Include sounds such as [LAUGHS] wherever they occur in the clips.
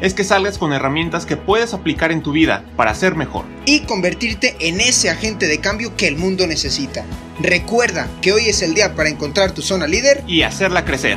es que salgas con herramientas que puedes aplicar en tu vida para ser mejor. Y convertirte en ese agente de cambio que el mundo necesita. Recuerda que hoy es el día para encontrar tu zona líder. Y hacerla crecer.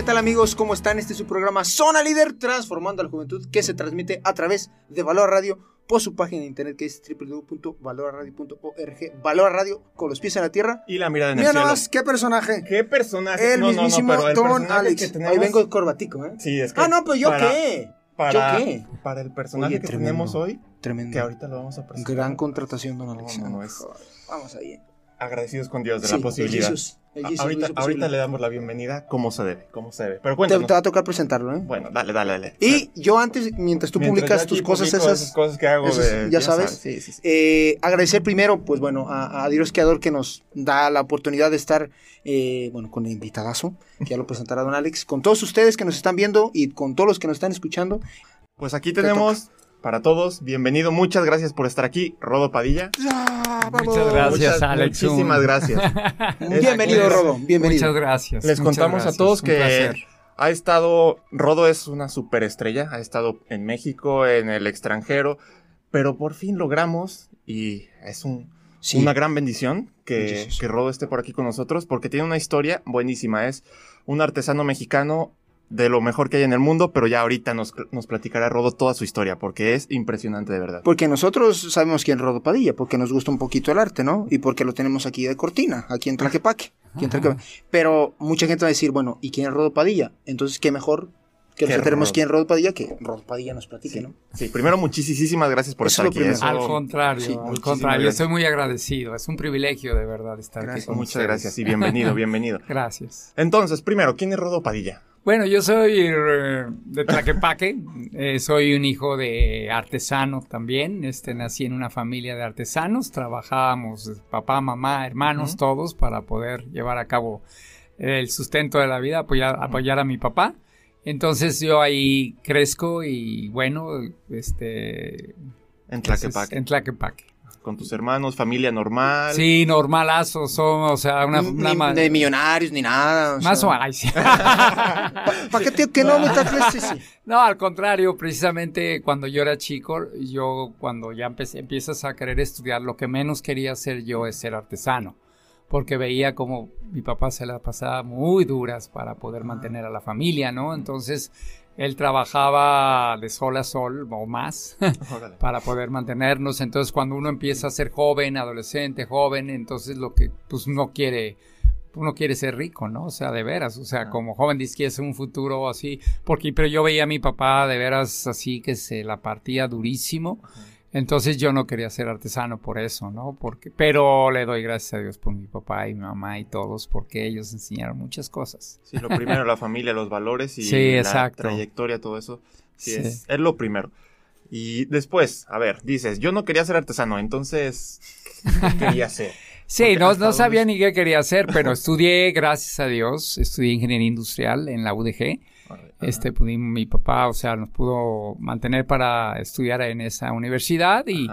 ¿Qué tal amigos? ¿Cómo están? Este es su programa Zona Líder Transformando a la Juventud que se transmite a través de Valor Radio por su página de internet que es www.valorradio.org. Valor Radio con los pies en la tierra. Y la mirada en Mira el cielo. más, qué personaje. ¿Qué personaje? El No, no, no, mismísimo pero el Don Alex. que tenemos- Hoy vengo corbatico, ¿eh? Sí, es que Ah, no, pues yo para- qué. Para, ¿Yo qué? para el personaje Oye, que tremendo. tenemos hoy, Tremendo. que ahorita lo vamos a presentar. Gran contratación, don Alex. No, no, es- Vamos ahí. Agradecidos con Dios de Sí, la posibilidad. el Jesus, el A- Jesus lo ahorita, le damos la bienvenida como se debe, como se debe. Pero Te, cuéntanos. te va a tocar presentarlo, ¿eh? Bueno, dale, dale, dale. Y yo antes, mientras tú Mientras publicas tus cosas esas, cosas que hago esas, de- ya sabes. Sí, sí, sí. eh, agradecer primero, pues bueno, a, a Dios Creador que nos da la oportunidad de estar, eh, bueno, con el invitadazo, que ya lo presentará don Alex, con todos ustedes que nos están viendo y con todos los que nos están escuchando. Pues aquí tenemos para todos, bienvenido, muchas gracias por estar aquí, Rodo Padilla. ¡Ah, vamos! Muchas gracias, Muchas- Alex. Muchísimas gracias. [LAUGHS] Bienvenido, Rodo, bienvenido. Muchas gracias. Les muchas contamos gracias, a todos que placer. ha estado, Rodo es una superestrella, ha estado en México, en el extranjero, pero por fin logramos y es un, Sí. una gran bendición que, que Rodo esté por aquí con nosotros porque tiene una historia buenísima. Es un artesano mexicano de lo mejor que hay en el mundo, pero ya ahorita nos, nos platicará Rodo toda su historia porque es impresionante de verdad. Porque nosotros sabemos quién es Rodo Padilla, porque nos gusta un poquito el arte, ¿no? Y porque lo tenemos aquí de cortina, aquí en Tlaquepaque. aquí en Tlaquepaque. Pero mucha gente va a decir, bueno, ¿y quién es Rodo Padilla? Entonces, ¿qué mejor que nosotros tenemos quién es Rodo Padilla que Rodo Padilla nos platique, ¿no? Sí, primero muchísimas gracias por Eso estar es aquí. Eso- Al contrario, Sí, al contrario, gracias. estoy muy agradecido. Es un privilegio de verdad estar Gracias. aquí con Muchas ustedes. gracias y bienvenido, bienvenido. [LAUGHS] Gracias. Entonces, primero, ¿quién es Rodo Padilla? Bueno, yo soy eh, de Tlaquepaque, eh, soy un hijo de artesano también, este, nací en una familia de artesanos, trabajábamos eh, papá, mamá, hermanos, todos para poder llevar a cabo el sustento de la vida, apoyar, apoyar a mi papá. Entonces yo ahí crezco y bueno, este... En pues. En Tlaquepaque. Con tus hermanos, familia normal. Sí, normalazo, somos, o sea, una, Ni- una ni de millonarios ni nada. o más sea. o menos. [LAUGHS] sí. ¿Para qué tío que no? Sí, sí. No, al contrario, precisamente cuando yo era chico, yo cuando ya empecé, empiezas a querer estudiar, lo que menos quería hacer yo es ser artesano, porque veía como mi papá se la pasaba muy duras para poder mantener a la familia, ¿no? Entonces, él trabajaba de sol a sol o más [LAUGHS] para poder mantenernos. Entonces, cuando uno empieza a ser joven, adolescente, joven, entonces lo que pues uno quiere uno quiere ser rico, ¿no? O sea, de veras, o sea, Ah. como joven dice que es un futuro así, porque pero yo veía a mi papá de veras así que se la partía durísimo. Entonces yo no quería ser artesano por eso, ¿no? Porque pero le doy gracias a Dios por mi papá y mi mamá y todos porque ellos enseñaron muchas cosas. Sí, lo primero, la familia, los valores y [LAUGHS] Sí, la exacto. trayectoria, todo eso. Sí, Sí. Es, es lo primero. Y después, a ver, dices, yo no quería ser artesano, entonces, ¿qué [LAUGHS] quería hacer? Sí, no, no sabía ni qué quería hacer, pero [LAUGHS] estudié, gracias a Dios, estudié ingeniería industrial en la UDG. Este, pudi- mi papá, o sea, nos pudo mantener para estudiar en esa universidad y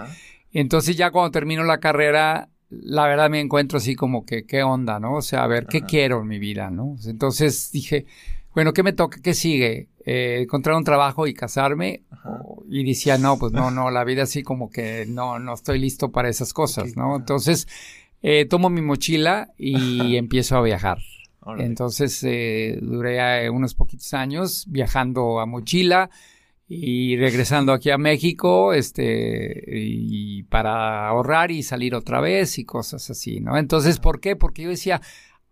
entonces ya cuando termino la carrera, la verdad me encuentro así como que, ¿qué onda, no? O sea, a ver, ¿qué Ajá. quiero en mi vida, no? Entonces dije, bueno, ¿qué me toca? ¿Qué sigue? Eh, encontrar un trabajo y casarme. Ajá. O- Y decía, no, pues no, no, la vida así como que no, no estoy listo para esas cosas, ¿no? Entonces, eh, tomo mi mochila y [LAUGHS] empiezo a viajar. Entonces eh, duré eh, unos poquitos años viajando a mochila y regresando aquí a México, este, y para ahorrar y salir otra vez y cosas así, ¿no? Entonces, ¿por qué? Porque yo decía,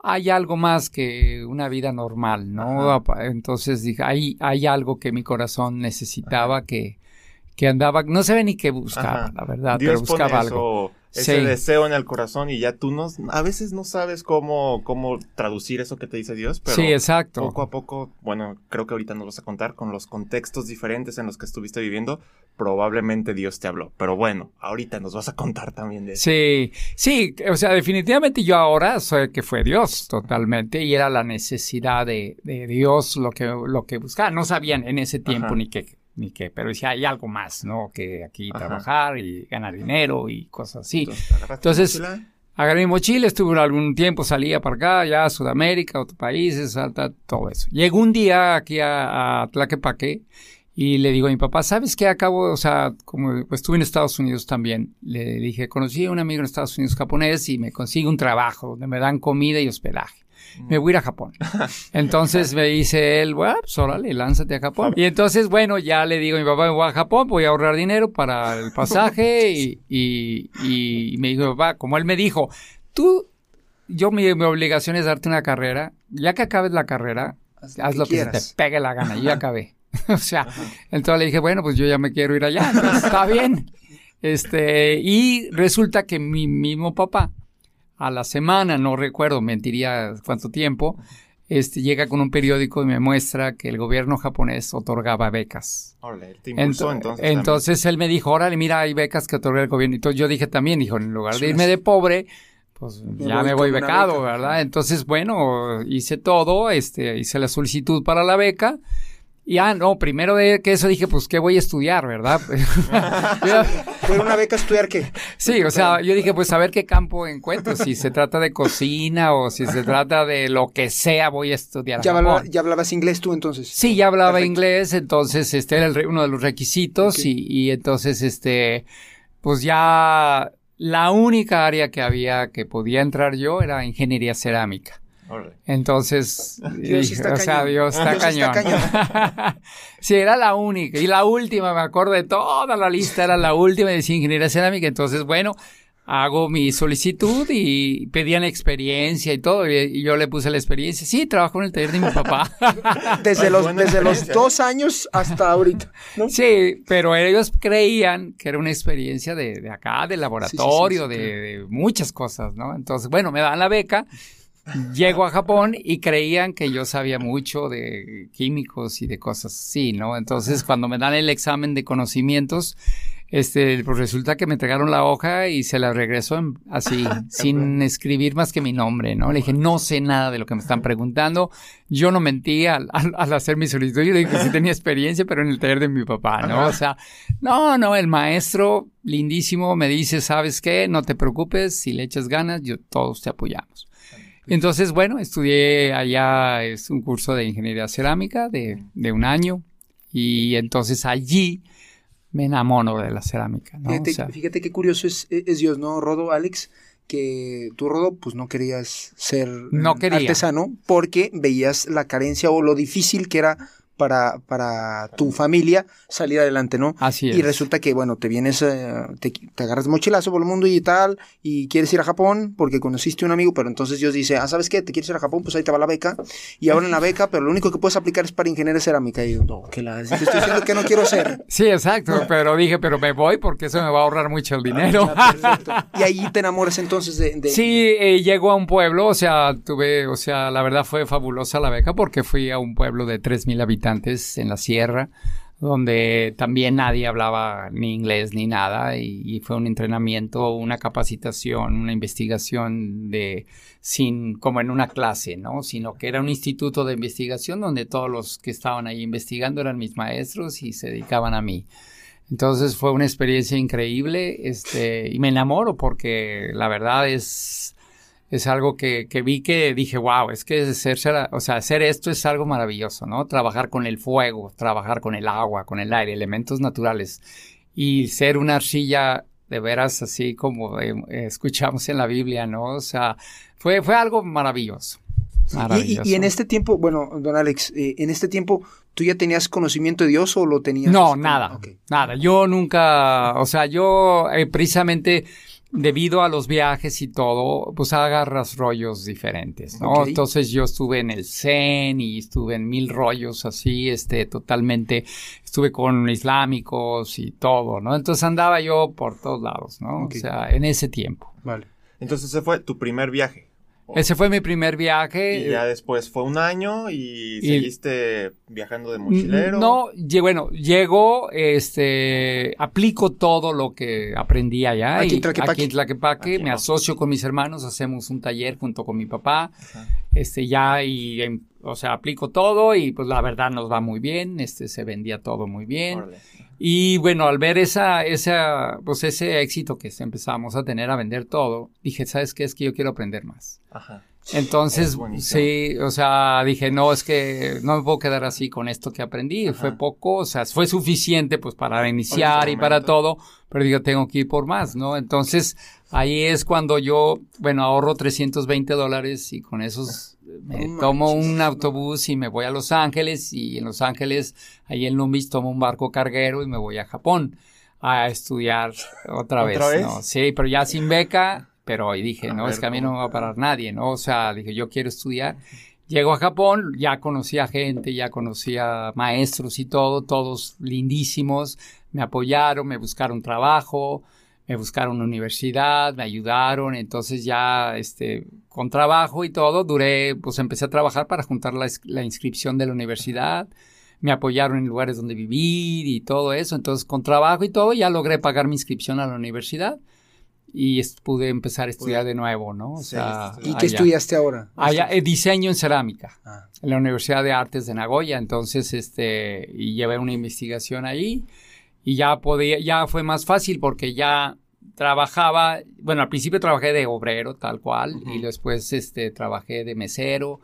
hay algo más que una vida normal, ¿no? Entonces dije, hay, hay algo que mi corazón necesitaba que, que andaba, no sé ni qué buscaba, Ajá. la verdad, Dios pero buscaba algo. eso ese Sí. deseo en el corazón y ya tú no, a veces no sabes cómo, cómo traducir eso que te dice Dios, pero sí, exacto. poco a poco, bueno, creo que ahorita nos vas a contar con los contextos diferentes en los que estuviste viviendo, probablemente Dios te habló. Pero bueno, ahorita nos vas a contar también de eso. Sí, sí, o sea, definitivamente yo ahora sé que fue Dios totalmente y era la necesidad de, de Dios lo que, lo que buscaba. No sabían en ese tiempo Ajá. ni qué, ni qué, pero decía, hay algo más, ¿no? Que aquí Ajá. trabajar y ganar dinero y cosas así. Entonces, Agarré mi mochila, estuve algún tiempo, salía para acá, ya a Sudamérica, otros países, todo eso. Llegó un día aquí a, a Tlaquepaque y le digo a mi papá, ¿sabes qué acabo? O sea, como pues, estuve en Estados Unidos también, le dije, conocí a un amigo en Estados Unidos japonés y me consigue un trabajo donde me dan comida y hospedaje. Me voy a ir a Japón. [LAUGHS] Entonces me dice él, bueno, pues órale, lánzate a Japón. Y entonces, bueno, ya le digo a mi papá, me voy a Japón, voy a ahorrar dinero para el pasaje [LAUGHS] y, y, y me dijo, papá, como él me dijo, tú, yo mi, mi obligación es darte una carrera, ya que acabes la carrera, Haz haz lo que se te pegue la gana, yo ya acabé. [LAUGHS] o sea, entonces le dije, bueno, pues yo ya me quiero ir allá, entonces está bien. Este, y resulta que mi mismo papá, a la semana, no recuerdo, mentiría cuánto tiempo, este, llega con un periódico y me muestra que el gobierno japonés otorgaba becas. te impulsó Ento- entonces. entonces él me dijo, órale, mira, hay becas que otorga el gobierno. Entonces yo dije también, dijo, en lugar de irme de pobre, pues ya voy me voy becado, beca. ¿verdad? Entonces, bueno, hice todo, este, hice la solicitud para la beca. Y ah, no, primero de que eso dije, pues, ¿qué voy a estudiar, verdad? [LAUGHS] ¿Fue una beca a estudiar qué? sí, o sea, yo dije, pues, a ver qué campo encuentro. Si se trata de cocina o si se trata de lo que sea, voy a estudiar. ¿Ya, hablaba- ya hablabas inglés tú entonces? Sí, ya hablaba Perfecto. inglés, entonces este era el uno de los requisitos y, y entonces este, pues ya la única área que había que podía entrar yo era ingeniería cerámica. Entonces, Dios dije, está o sea, cañón. Dios está Dios está cañón. [LAUGHS] sí, era la única. Y la última, me acuerdo de toda la lista, era la última y decía ingeniería cerámica. Entonces, bueno, hago mi solicitud y pedían experiencia y todo. Y, yo le puse la experiencia. Sí, trabajo en el taller de mi papá. Desde Ay, los, desde los dos años hasta ahorita. ¿no? Sí, pero ellos creían que era una experiencia de, de acá, de laboratorio, sí, sí, de, de muchas cosas, ¿no? Entonces, bueno, me dan la beca, llego a Japón y creían que yo sabía mucho de químicos y de cosas así, ¿no? Entonces, cuando me dan el examen de conocimientos, este, pues resulta que me entregaron la hoja y se la regresó en- así, sin escribir más que mi nombre, ¿no? Le dije, no sé nada de lo que me están preguntando. Yo no mentí al, al- al hacer mi solicitud. Yo le dije que sí tenía experiencia, pero en el taller de mi papá, ¿no? O sea, no, no, el maestro lindísimo me dice, ¿sabes qué? No te preocupes, si le echas ganas, yo todos te apoyamos. Entonces, bueno, estudié allá, es un curso de ingeniería cerámica de, de un año y entonces allí me enamoro de la cerámica, ¿no? Fíjate, O sea, fíjate qué curioso es, es Dios, ¿no, Rodo, Alex? Que tú, Rodo, pues no querías ser No quería. artesano porque veías la carencia o lo difícil que era para, para tu familia salir adelante, ¿no? así es. Y resulta que, bueno, te vienes, eh, te, te agarras mochilazo por el mundo y tal, y quieres ir a Japón porque conociste un amigo, pero entonces Dios dice, ah, ¿sabes qué? ¿Te quieres ir a Japón? Pues ahí te va la beca. Y ahora en la beca, pero lo único que puedes aplicar es para ingeniería cerámica. Y yo, no, que la... Te estoy diciendo que no quiero ser. [LAUGHS] Sí, exacto, [LAUGHS] pero dije, pero me voy porque eso me va a ahorrar mucho el dinero. Ah. Y ahí te enamoras entonces de... de- Sí, eh, llego a un pueblo, o sea, tuve, o sea, la verdad fue fabulosa la beca porque fui a un pueblo de 3.000 habitantes en la sierra, donde también nadie hablaba ni inglés ni nada y, y fue un entrenamiento, una capacitación, una investigación de sin como en una clase, ¿no? Sino que era un instituto de investigación donde todos los que estaban ahí investigando eran mis maestros y se dedicaban a mí. Entonces fue una experiencia increíble, este, y me enamoro porque la verdad es, es algo que, que vi que dije, wow, es que ser, ser- o sea, hacer esto es algo maravilloso, ¿no? Trabajar con el fuego, trabajar con el agua, con el aire, elementos naturales, y ser una arcilla de veras así como eh, escuchamos en la Biblia, ¿no? O sea, fue, fue algo maravilloso. Y, y- Maravilloso. y en este tiempo, bueno, don Alex, eh, en este tiempo, ¿tú ya tenías conocimiento de Dios o lo tenías? No, como- nada, Ok. nada. Yo nunca, o sea, yo eh, precisamente debido a los viajes y todo, pues agarras rollos diferentes, ¿no? Entonces yo estuve en el Zen y estuve en mil rollos así, este, totalmente, estuve con islámicos y todo, ¿no? Entonces andaba yo por todos lados, ¿no? O sea, en ese tiempo. Vale. Entonces ese fue tu primer viaje. Ese fue mi primer viaje. Y ya después fue un año y, Y- seguiste viajando de mochilero. No, bueno, llego, este, aplico todo lo que aprendí allá. Aquí en y- Tlaquepaque. aquí en Tlaquepaque, Aquí, me ¿no? asocio con mis hermanos, hacemos un taller junto con mi papá, Ajá. este, ya, y, o sea, aplico todo y pues la verdad nos va muy bien, este, se vendía todo muy bien. Órale. Y bueno, al ver esa, esa, pues ese éxito que empezamos a tener a vender todo, dije, ¿sabes qué? Es que yo quiero aprender más. Ajá. Entonces, sí, o sea, dije, no, es que no me puedo quedar así con esto que aprendí. Ajá. Fue poco, o sea, fue suficiente pues para iniciar y para todo, pero digo, tengo que ir por más, ¿no? Entonces, ahí es cuando yo, bueno, ahorro 320 dólares y con esos [LAUGHS] me No tomo manches. un autobús y me voy a Los Ángeles y en Los Ángeles, ahí en Lumbis, tomo un barco carguero y me voy a Japón a estudiar otra, ¿Otra vez? ¿no? Sí, pero ya sin beca, pero ahí dije, A no, ver, es que a mí no me va a parar nadie, ¿no? O sea, dije, yo quiero estudiar. Llego a Japón, ya conocí a gente, ya conocí a maestros y todo, todos lindísimos, me apoyaron, me buscaron trabajo, me buscaron una universidad, me ayudaron, entonces ya, este, con trabajo y todo, duré, pues empecé a trabajar para juntar la, la inscripción de la universidad, me apoyaron en lugares donde vivir y todo eso, entonces con trabajo y todo ya logré pagar mi inscripción a la universidad y pude empezar a estudiar de nuevo, ¿no? O sea. ¿Y qué allá. estudiaste ahora? Allá, eh, diseño en cerámica Ah, en la Universidad de Artes de Nagoya, entonces este y llevé una investigación ahí y ya podía ya fue más fácil porque ya trabajaba, bueno, al principio trabajé de obrero tal cual y después este trabajé de mesero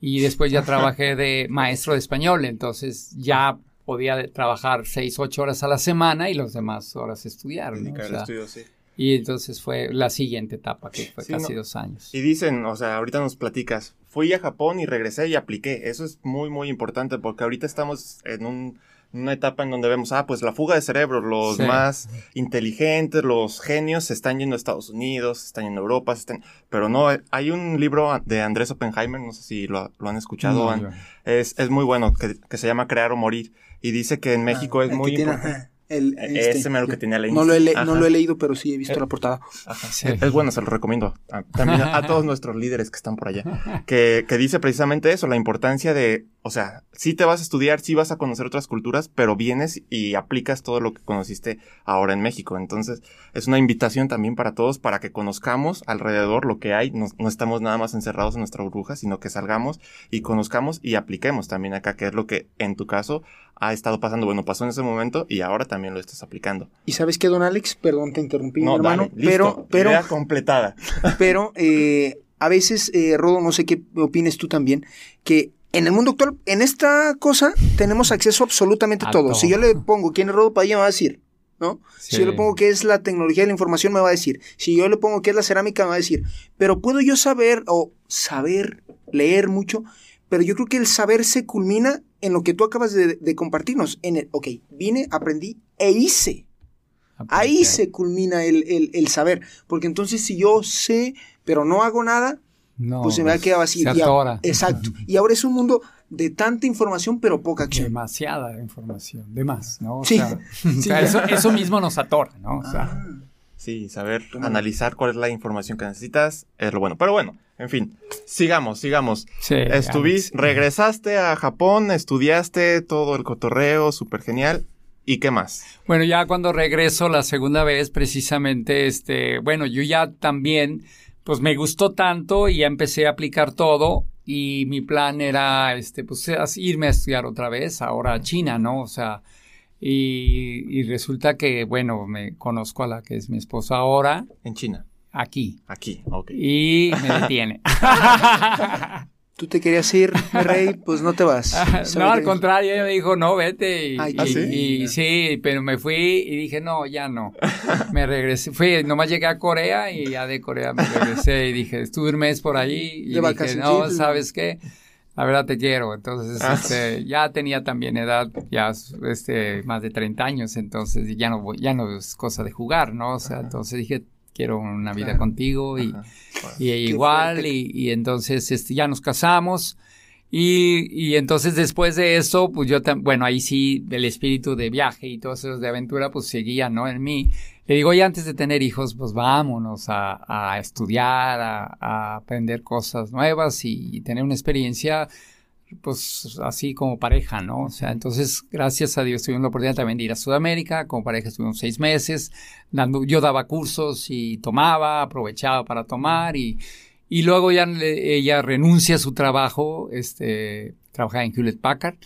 y después ya [LAUGHS] trabajé de maestro de español, entonces ya podía trabajar seis, ocho horas a la semana y las demás horas estudiar, ¿no? O sea, estudio, sí. y entonces fue la siguiente etapa que fue Sí, casi no. dos años. Y dicen, o sea, ahorita nos platicas, fui a Japón y regresé y apliqué. Eso es muy, muy importante porque ahorita estamos en un- una etapa en donde vemos, ah, pues la fuga de cerebro, los Sí. más inteligentes, los genios se están yendo a Estados Unidos, se están yendo a Europa, se están... pero no, hay un libro de Andrés Oppenheimer, no sé si lo, lo han escuchado, No, es, es muy bueno, que, que se llama Crear o Morir. Y dice que en México ah, es el muy importante. ajá, el- Eh, este, ese mero que tenía la no lo, he no lo he leído, pero sí he visto Eh, la portada. Ajá. Sí. Es bueno, se lo recomiendo. a- también a, a todos [LAUGHS] nuestros líderes que están por allá. Que, que dice precisamente eso, la importancia de, o sea, sí te vas a estudiar, sí vas a conocer otras culturas, pero vienes y aplicas todo lo que conociste ahora en México. Entonces, es una invitación también para todos para que conozcamos alrededor lo que hay. No, no estamos nada más encerrados en nuestra burbuja, sino que salgamos y conozcamos y apliquemos también acá, que es lo que en tu caso ha estado pasando. Bueno, pasó en ese momento y ahora también lo estás aplicando. ¿Y sabes qué, don Alex? Perdón, te interrumpí, mi No, hermano. dale, listo. pero, pero, Idea completada. [LAUGHS] pero, eh, a veces, eh, Rodo, no sé qué opines tú también, que en el mundo actual, en esta cosa, tenemos acceso absolutamente a todo. todo. Si yo le pongo quién es Rodo Padilla, me va a decir, ¿no? Si yo le pongo qué es la tecnología de la información, me va a decir. Si yo le pongo qué es la cerámica, me va a decir. Pero puedo yo saber, o saber, leer mucho, pero yo creo que el saber se culmina en lo que tú acabas de, de compartirnos. En el, ok, vine, aprendí e hice. Ahí se culmina el, el- el saber. Porque entonces si yo sé, pero no hago nada, No, pues se me va a quedar así. Se Y a- atora. exacto. [LAUGHS] Y ahora es un mundo de tanta información, pero poca acción. Demasiada información, de más, ¿no? O Sí. sea, [LAUGHS] [LAUGHS] o sea, ya. eso, eso mismo nos atora, ¿no? O sea, Ah, Sí, saber analizar cuál es la información que necesitas es lo bueno. Pero bueno, en fin, sigamos, sigamos. sí, Estuviste, regresaste a Japón, estudiaste todo el cotorreo, súper genial. ¿Y qué más? Bueno, ya cuando regreso la segunda vez, precisamente, este, bueno, yo ya también, pues me gustó tanto y ya empecé a aplicar todo y mi plan era, este, pues irme a estudiar otra vez, ahora a China, ¿no? O sea, y, y resulta que, bueno, me conozco a la que es mi esposa ahora, En China, aquí, aquí, ok. y me detiene. [LAUGHS] Tú te querías ir, rey, [LAUGHS] pues no te vas. ¿Sabe no, al contrario, ella me dijo, no, vete. Y, Ay, y- ¿ah, sí? y sí, pero me fui y dije, no, ya no. [LAUGHS] Me regresé, fui, nomás llegué a Corea y ya de Corea me regresé y dije, estuve un mes por ahí y De dije, no, ¿sabes qué? La verdad te quiero. Entonces, Ah. este, ya tenía también edad, ya este, más de 30 años, entonces ya no, voy- ya no es cosa de jugar, ¿no? O sea, entonces dije, quiero una vida Claro. contigo y, y igual, y, y entonces este, ya nos casamos. Y, y entonces después de eso, pues yo, tam- bueno, ahí sí, el espíritu de viaje y todo eso de aventura, pues seguía, ¿no? En mí. Le digo, oye, antes de tener hijos, pues vámonos a, a estudiar, a, a aprender cosas nuevas y, tener una experiencia, pues así como pareja, ¿no? O sea, entonces, gracias a Dios, tuvimos la oportunidad también de ir a Sudamérica, como pareja estuvimos seis meses, dando, yo daba cursos y tomaba, aprovechaba para tomar y, y luego ya ella renuncia a su trabajo, este, trabajaba en Hewlett Packard,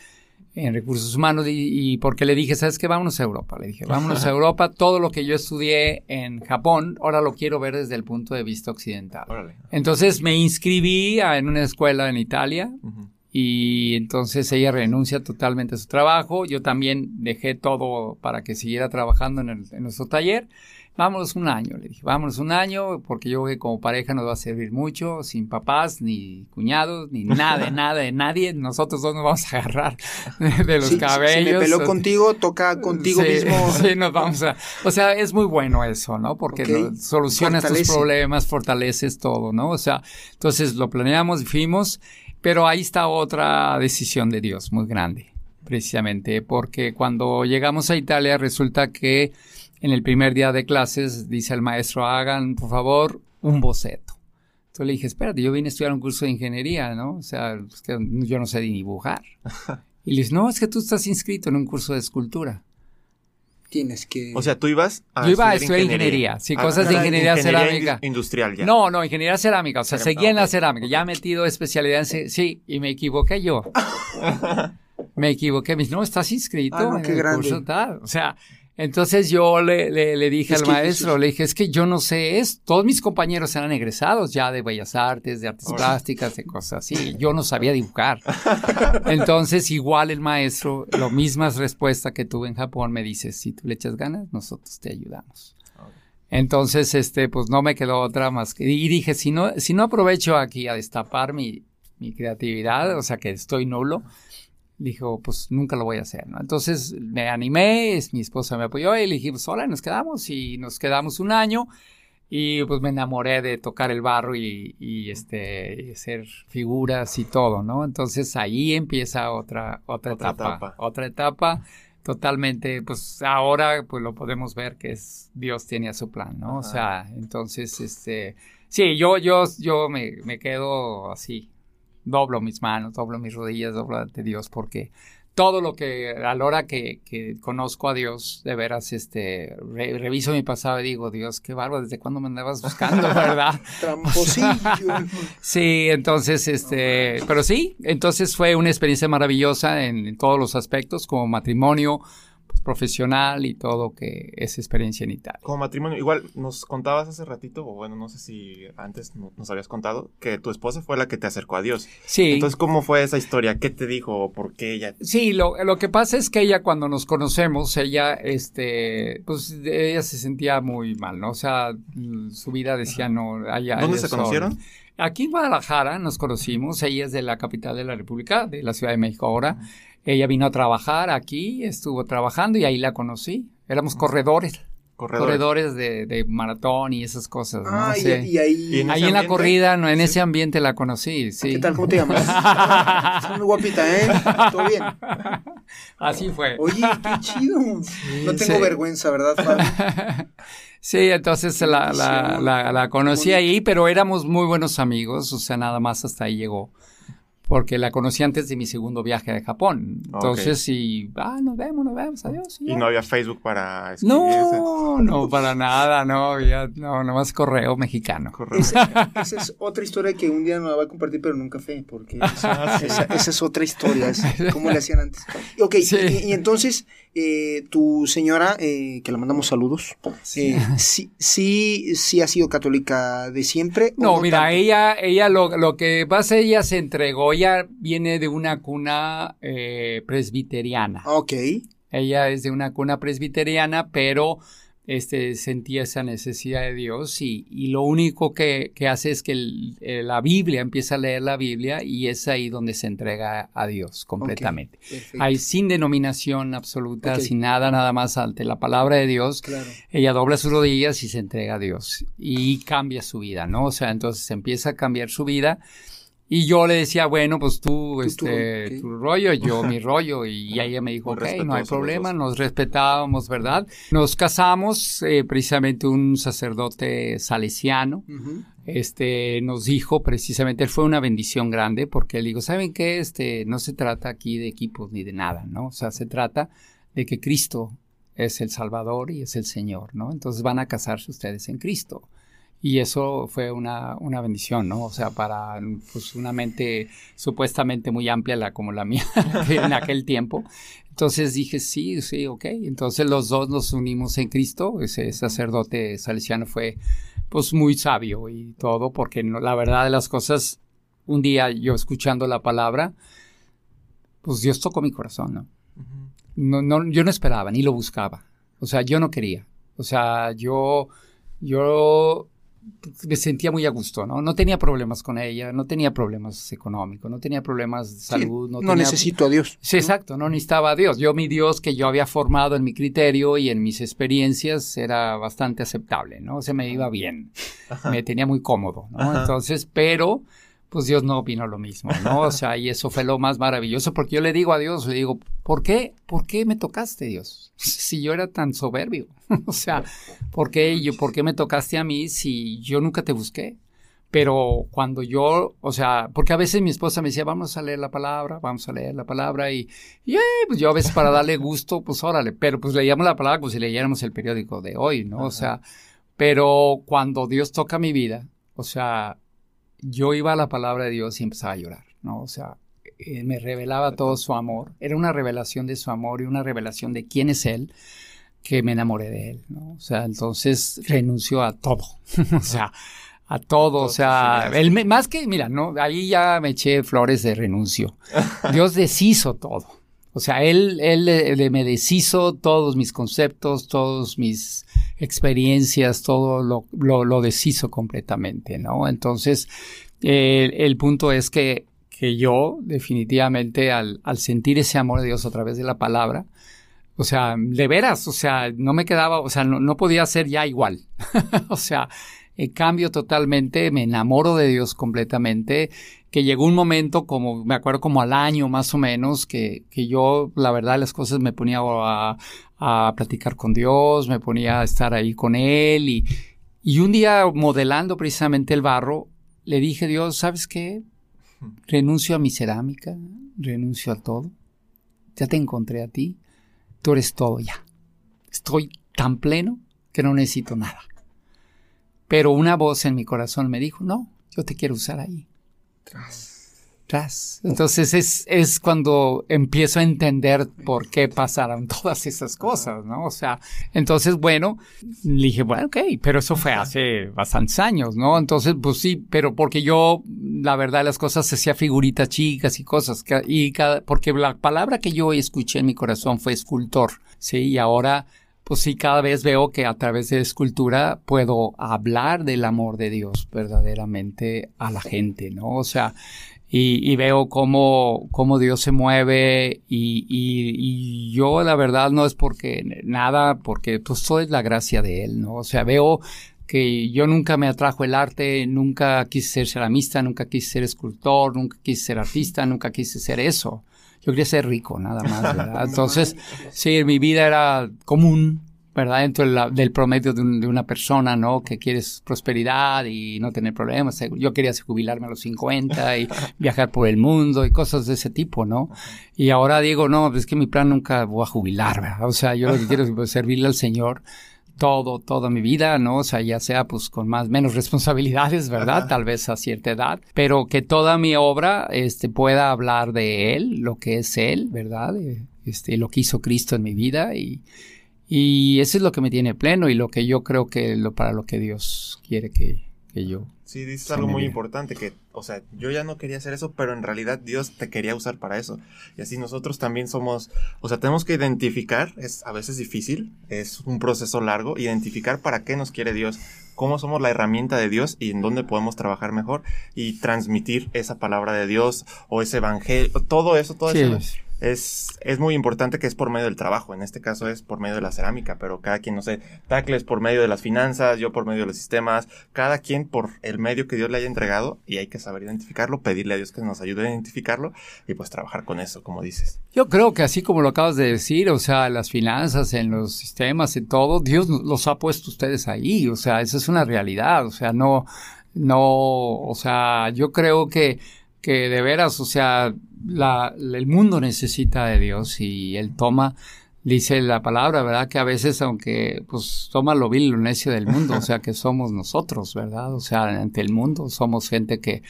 en recursos humanos, y, y porque le dije, ¿sabes qué? Vámonos a Europa. Le dije, vámonos a [LAUGHS] Europa, todo lo que yo estudié en Japón, ahora lo quiero ver desde el punto de vista occidental. Órale. Entonces me inscribí a- en una escuela en Italia, Ujú. Y entonces ella renuncia totalmente a su trabajo. Yo también dejé todo para que siguiera trabajando en, el- en nuestro taller. Vámonos un año, le dije, vámonos un año, porque yo creo que como pareja nos va a servir mucho, sin papás, ni cuñados, ni nada, de [LAUGHS] nada, de nadie. Nosotros dos nos vamos a agarrar de, los Sí, cabellos. Si me peló contigo, toca contigo Sí, mismo. [LAUGHS] Sí, nos vamos a. O sea, es muy bueno eso, ¿no? Porque Ok. no- solucionas tus problemas, fortaleces todo, ¿no? O sea, entonces lo planeamos, fuimos, pero ahí está otra decisión de Dios muy grande, precisamente, porque cuando llegamos a Italia resulta que en el primer día de clases dice el maestro, hagan, por favor, un boceto. Entonces le dije, espérate, yo vine a estudiar un curso de ingeniería, ¿no? O sea, es que yo no sé ni dibujar. [LAUGHS] Y le dice, no, es que tú estás inscrito en un curso de escultura. Tienes que. O sea, tú ibas a Yo iba a estudiar ingeniería, sí, cosas de ingeniería cerámica. Industrial ya. No, no, ingeniería cerámica, o sea, Cerámica, seguía en la cerámica, ya metido especialidad en... ce- Sí, y me equivoqué yo. [LAUGHS] me equivoqué, me dice, no, estás inscrito Ah, no, en qué el grande. curso tal. O sea, entonces yo le, le, le dije Es al que maestro, le dije, es que yo no sé es Todos mis compañeros eran egresados ya de Bellas Artes, de Artes. Plásticas, de cosas así. Yo no sabía dibujar. Entonces, igual el maestro, lo mismas respuesta que tuve en Japón, me dice, si tú le echas ganas, nosotros te ayudamos. Entonces, este, pues no me quedó otra más que, y dije, si no, si no aprovecho aquí a destapar mi, mi creatividad, o sea que estoy nulo, dijo, pues nunca lo voy a hacer, ¿no? Entonces me animé, mi esposa me apoyó y le dije, pues hola, nos quedamos y nos quedamos un año y pues me enamoré de tocar el barro y, y, este, hacer figuras y todo, ¿no? Entonces ahí empieza otra, otra, Otra etapa, etapa. otra etapa totalmente, pues ahora pues lo podemos ver que es Dios tenía su plan, ¿no? O Ajá. sea, entonces, este, sí, yo, yo, yo me, me quedo así, doblo mis manos, doblo mis rodillas, doblo ante Dios, porque todo lo que, a la hora que, que conozco a Dios, de veras, este, re- reviso mi pasado y digo, Dios, qué bárbaro, ¿desde cuándo me andabas buscando, [LAUGHS] verdad? Tramposillo. [LAUGHS] Sí, entonces, este, pero sí, entonces fue una experiencia maravillosa en, en todos los aspectos, como matrimonio, profesional y todo que es experiencia en Italia. Como matrimonio, igual nos contabas hace ratito, o bueno, no sé si antes no- nos habías contado, que tu esposa fue la que te acercó a Dios. Sí. Entonces, ¿cómo fue esa historia? ¿Qué te dijo? ¿Por qué ella? Sí, lo, lo que pasa es que ella cuando nos conocemos, ella, este, pues ella se sentía muy mal, ¿no? O sea, su vida decía no, allá. ¿Dónde se conocieron? Aquí en Guadalajara nos conocimos, ella es de la capital de la República, de la Ciudad de México ahora. Ella vino a trabajar aquí, estuvo trabajando y ahí la conocí. Éramos corredores, Corredor. corredores de, de maratón y esas cosas, ¿no? Ah, y, Sí. y ahí. Y en Ahí en la corrida, no, en Sí. ese ambiente la conocí, sí. ¿Qué tal? ¿Cómo te llamas? [LAUGHS] Estás muy guapita, ¿eh? Todo bien. Así fue. Oye, qué chido. No tengo Sí. vergüenza, ¿verdad, Fabi? [LAUGHS] Sí, entonces la, la, la, la conocí ahí, pero éramos muy buenos amigos, o sea, nada más hasta ahí llegó. Porque la conocí antes de mi segundo viaje a Japón. Entonces, y, ah, nos vemos, nos vemos, adiós. Y no había Facebook para escribirse. no, no, para nada, no, había, no, nomás correo mexicano. Correcto. Esa, esa es otra historia que un día nos la va a compartir, pero nunca fe, porque esa, esa- esa es otra historia, es [LAUGHS] como le hacían antes. Ok, Sí. y, y entonces, eh, tu señora, eh, que le mandamos saludos, eh, sí, sí, sí ha sido católica de siempre. No, mira, tanto? ella, ella lo, lo que pasa, ella se entregó, ella viene de una cuna eh, presbiteriana. Ok, Ella es de una cuna presbiteriana, pero este, sentía esa necesidad de Dios y, y lo único que, que, hace es que el, la Biblia empieza a leer la Biblia y es ahí donde se entrega a Dios completamente. Okay, ahí sin denominación absoluta, okay. sin nada, nada más ante la palabra de Dios, claro. ella dobla sus rodillas y se entrega a Dios y cambia su vida, ¿no? O sea, entonces empieza a cambiar su vida. Y yo le decía, bueno, pues tú, este, tu, tu rollo, yo [LAUGHS] mi rollo. Y ella me dijo, ok, no hay problema, nos respetábamos, ¿verdad? Nos casamos, eh, precisamente un sacerdote salesiano, uh -huh. este, nos dijo, precisamente, fue una bendición grande, porque él dijo, ¿saben qué? Este, no se trata aquí de equipos ni de nada, ¿no? O sea, se trata de que Cristo es el Salvador y es el Señor, ¿no? Entonces van a casarse ustedes en Cristo. Y eso fue una, una bendición, ¿no? O sea, para pues, una mente supuestamente muy amplia la, como la mía [LAUGHS] en aquel tiempo. Entonces dije, sí, sí, ok. Entonces los dos nos unimos en Cristo. Ese sacerdote salesiano fue pues muy sabio y todo, porque no, la verdad de las cosas, un día yo escuchando la palabra, pues Dios tocó mi corazón, ¿no? Uh -huh. no, no yo no esperaba, ni lo buscaba. O sea, yo no quería. O sea, yo, yo me sentía muy a gusto, ¿no? No tenía problemas con ella, no tenía problemas económicos, no tenía problemas de salud. Sí, no, no tenía... necesito a Dios. Sí, exacto, no necesitaba a Dios. Yo, mi Dios que yo había formado en mi criterio y en mis experiencias era bastante aceptable, ¿no? O sea, me iba bien, Ajá. me tenía muy cómodo, ¿no? Ajá. Entonces, pero pues Dios no opinó lo mismo, ¿no? O sea, y eso fue lo más maravilloso, porque yo le digo a Dios, le digo, ¿por qué? ¿Por qué me tocaste, Dios? [LAUGHS] Si yo era tan soberbio, [LAUGHS] o sea, ¿por qué, yo, ¿por qué me tocaste a mí si yo nunca te busqué? Pero cuando yo, o sea, porque a veces mi esposa me decía, vamos a leer la palabra, vamos a leer la palabra, y, y eh, pues yo a veces para darle gusto, pues órale, pero pues leíamos la palabra como si leyéramos el periódico de hoy, ¿no? O sea, pero cuando Dios toca mi vida, o sea, yo iba a la palabra de Dios y empezaba a llorar, ¿no? O sea, eh, me revelaba todo su amor. Era una revelación de su amor y una revelación de quién es Él que me enamoré de Él, ¿no? O sea, entonces renunció a todo, [LAUGHS] o sea, a todo, o sea, él me, más que, mira, no, ahí ya me eché flores de renuncio. [LAUGHS] Dios deshizo todo. O sea, él, él, él, me deshizo todos mis conceptos, todos mis experiencias, todo lo, lo, lo deshizo completamente, ¿no? Entonces, el punto es que, que yo definitivamente al, al, sentir ese amor de Dios a través de la palabra, o sea, de veras, o sea, no me quedaba, o sea, no, no podía ser ya igual. [LAUGHS] o sea, eh, cambio totalmente, me enamoro de Dios completamente, que llegó un momento como, me acuerdo como al año más o menos, que, que yo, la verdad, las cosas me ponía a, a platicar con Dios, me ponía a estar ahí con Él y, y un día modelando precisamente el barro, le dije, Dios, ¿sabes qué? Renuncio a mi cerámica, renuncio a todo, ya te encontré a ti, tú eres todo ya. Estoy tan pleno que no necesito nada. Pero una voz en mi corazón me dijo, no, yo te quiero usar ahí. Entonces es, es cuando empiezo a entender por qué pasaron [LAUGHS] todas esas cosas, ¿no? O sea, entonces, bueno, dije, bueno, ok, pero eso fue hace bastantes años, ¿no? Entonces, pues sí, pero porque yo, la verdad, las cosas hacía figuritas chicas y cosas, y cada, porque la palabra que yo escuché en mi corazón fue escultor, ¿sí? Y ahora pues sí, cada vez veo que a través de escultura puedo hablar del amor de Dios verdaderamente a la gente, ¿no? O sea, y, y veo cómo, cómo, Dios se mueve y, y, y, yo la verdad no es porque nada, porque pues todo es la gracia de Él, ¿no? O sea, veo que yo nunca me atrajo el arte, nunca quise ser ceramista, nunca quise ser escultor, nunca quise ser artista, nunca quise ser eso. Yo quería ser rico, nada más, [LAUGHS] ¿verdad? Entonces, sí, mi vida era común, ¿verdad? Dentro de la, del promedio de, un, de, una persona, ¿no? Que quieres prosperidad y no tener problemas. Yo quería jubilarme a los 50 y [LAUGHS] viajar por el mundo y cosas de ese tipo, ¿no? Y ahora digo, no, es que mi plan nunca voy a jubilar, ¿verdad? O sea, yo lo que [LAUGHS] quiero es pues, servirle al Señor todo, toda mi vida, ¿no? O sea, ya sea pues con más, menos responsabilidades, ¿verdad? Ajá. Tal vez a cierta edad, pero que toda mi obra, este, pueda hablar de Él, lo que es Él, ¿verdad? Este, lo que hizo Cristo en mi vida y, y eso es lo que me tiene pleno y lo que yo creo que lo, para lo que Dios quiere que, que yo. Sí, dices algo muy importante, que, o sea, yo ya no quería hacer eso, pero en realidad Dios te quería usar para eso. Y así nosotros también somos, o sea, tenemos que identificar, es a veces difícil, es un proceso largo, identificar para qué nos quiere Dios, cómo somos la herramienta de Dios y en dónde podemos trabajar mejor y transmitir esa palabra de Dios o ese evangelio, todo eso, todo eso es, es muy importante que es por medio del trabajo. En este caso es por medio de la cerámica, pero cada quien, no sé, Tacles por medio de las finanzas, yo por medio de los sistemas, cada quien por el medio que Dios le haya entregado y hay que saber identificarlo, pedirle a Dios que nos ayude a identificarlo y pues trabajar con eso, como dices. Yo creo que así como lo acabas de decir, o sea, las finanzas, en los sistemas, en todo, Dios los ha puesto ustedes ahí, o sea, esa es una realidad, o sea, no, no, o sea, yo creo que que de veras, o sea, el mundo necesita de Dios y Él toma, dice la palabra, ¿verdad? Que a veces, aunque, pues, toma lo vil, lo necio del mundo, o sea, que somos nosotros, ¿verdad? O sea, ante el mundo somos gente que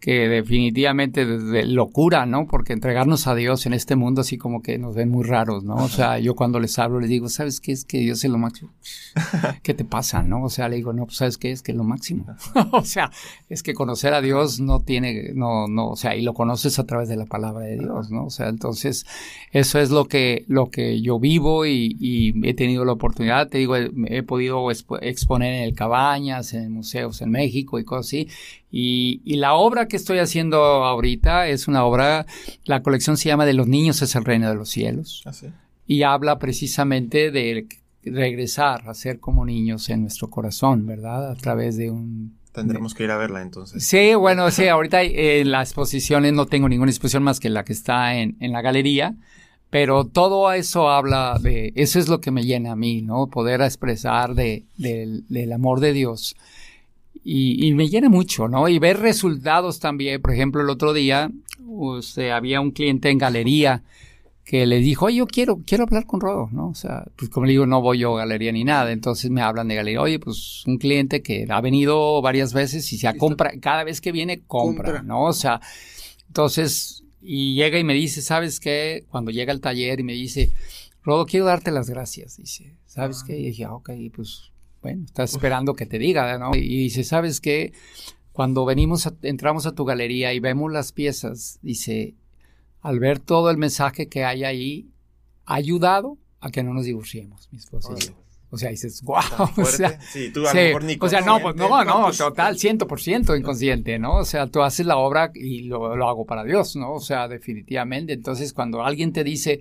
que definitivamente de, locura, ¿no? Porque entregarnos a Dios en este mundo así como que nos ven muy raros, ¿no? O sea, yo cuando les hablo les digo, ¿sabes qué es que Dios es lo máximo? [LAUGHS] ¿Qué te pasa, no? O sea, le digo, no, pues ¿sabes qué es que es lo máximo? [LAUGHS] o sea, es que conocer a Dios no tiene, no, no, o sea, y lo conoces a través de la palabra de Dios, ¿no? O sea, entonces, eso es lo que, lo que yo vivo y, y he tenido la oportunidad, te digo, he, he podido exponer en el Cabañas, en museos en México y cosas así, y, y, la obra que estoy haciendo ahorita es una obra, la colección se llama De los niños es el reino de los cielos. ¿Ah, y habla precisamente de regresar a ser como niños en nuestro corazón, ¿verdad? A través de un... Tendremos que ir a verla entonces. Sí, bueno, sí, ahorita en las exposiciones no tengo ninguna exposición más que la que está en, en la galería. Pero todo eso habla de, eso es lo que me llena a mí, ¿no? Poder expresar de, del amor de Dios y, me llena mucho, ¿no? Y ver resultados también. Por ejemplo, el otro día o había un cliente en galería que le dijo, oye, yo quiero, quiero hablar con Rodo, ¿no? O sea, pues como le digo, no voy yo a galería ni nada. Entonces me hablan de galería. Oye, pues un cliente que ha venido varias veces y se compra, cada vez que viene, compra, ¿no? O sea, entonces, y llega y me dice, ¿sabes qué? Cuando llega al taller y me dice, Rodo, quiero darte las gracias. Dice, ¿sabes qué? Y dije, ah, ok, pues bueno, estás esperando que te diga, ¿no? Y dice, ¿sabes qué? Cuando venimos, entramos a tu galería y vemos las piezas, dice, al ver todo el mensaje que hay ahí, ha ayudado a que no nos divorciemos, mi esposa. O sea, dices, wow, [LAUGHS] o sea, sí, tú a lo mejor ni o sea, no, pues no, no, total, 100% inconsciente, ¿no? O sea, tú haces la obra y lo, lo hago para Dios, ¿no? O sea, definitivamente. Entonces, cuando alguien te dice,